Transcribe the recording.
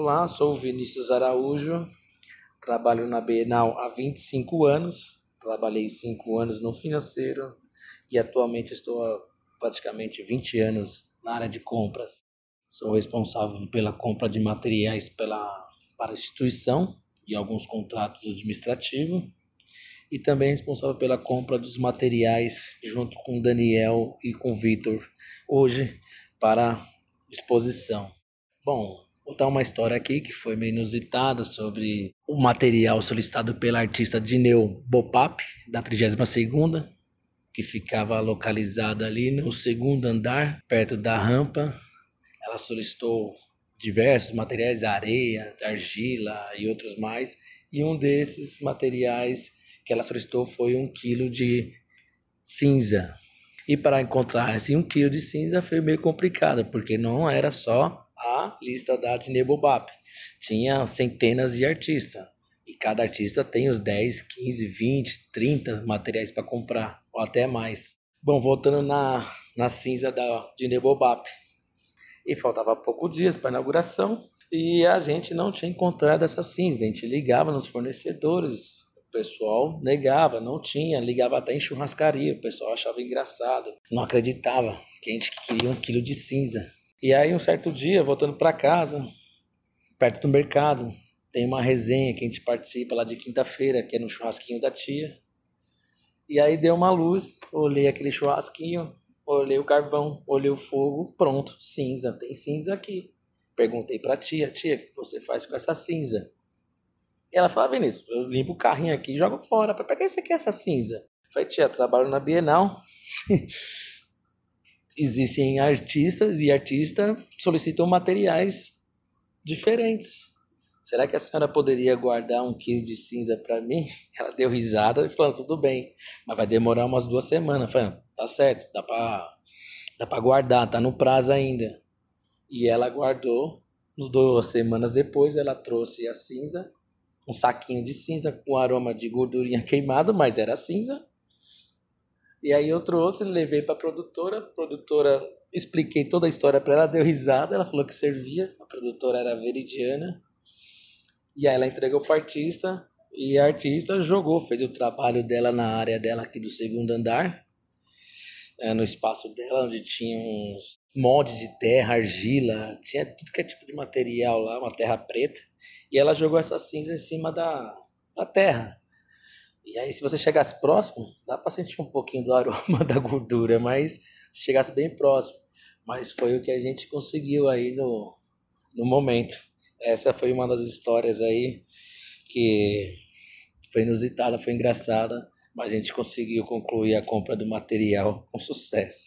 Olá, sou o Vinícius Araújo, trabalho na Bienal há 25 anos, trabalhei 5 anos no financeiro e atualmente estou há praticamente 20 anos na área de compras. Sou responsável pela compra de materiais pela, para a instituição e alguns contratos administrativos e também responsável pela compra dos materiais junto com Daniel e com Vitor hoje para exposição. Bom, contar uma história aqui que foi meio inusitada sobre o material solicitado pela artista Dineu Bopap, da 32ª, que ficava localizada ali no segundo andar, perto da rampa. Ela solicitou diversos materiais, areia, argila e outros mais, e um desses materiais que ela solicitou foi um quilo de cinza. E para encontrar esse um quilo de cinza foi meio complicado, porque não era só a lista da Dinebobap. Tinha centenas de artistas. E cada artista tem os 10, 15, 20, 30 materiais para comprar, ou até mais. Bom, voltando na, na cinza da Dinebobap. E faltava poucos dias para a inauguração e a gente não tinha encontrado essa cinza. A gente ligava nos fornecedores, o pessoal negava, não tinha, ligava até em churrascaria, o pessoal achava engraçado, não acreditava que a gente queria um quilo de cinza. E aí, um certo dia, voltando para casa, perto do mercado, tem uma resenha que a gente participa lá de quinta-feira, que é no churrasquinho da tia. E aí deu uma luz, olhei aquele churrasquinho, olhei o carvão, olhei o fogo, pronto, cinza, tem cinza aqui. Perguntei pra tia, tia, o que você faz com essa cinza? E ela falou, ah, Vinícius, eu limpo o carrinho aqui e jogo fora. Pra que você quer essa cinza? Eu falei, tia, trabalho na Bienal. existem artistas e artistas solicitam materiais diferentes. Será que a senhora poderia guardar um quilo de cinza para mim? Ela deu risada e falou: tudo bem, mas vai demorar umas duas semanas. Falei, tá certo, dá para dá para guardar, tá no prazo ainda. E ela guardou. Duas semanas depois, ela trouxe a cinza, um saquinho de cinza com aroma de gordurinha queimada, mas era cinza. E aí eu trouxe, levei para a produtora, produtora expliquei toda a história para ela, deu risada, ela falou que servia, a produtora era veridiana. E aí ela entregou para artista e a artista jogou, fez o trabalho dela na área dela aqui do segundo andar, é, no espaço dela, onde tinha uns moldes de terra, argila, tinha tudo que é tipo de material lá, uma terra preta. E ela jogou essa cinza em cima da, da terra. E aí, se você chegasse próximo, dá para sentir um pouquinho do aroma da gordura, mas se chegasse bem próximo. Mas foi o que a gente conseguiu aí no, no momento. Essa foi uma das histórias aí que foi inusitada, foi engraçada, mas a gente conseguiu concluir a compra do material com sucesso.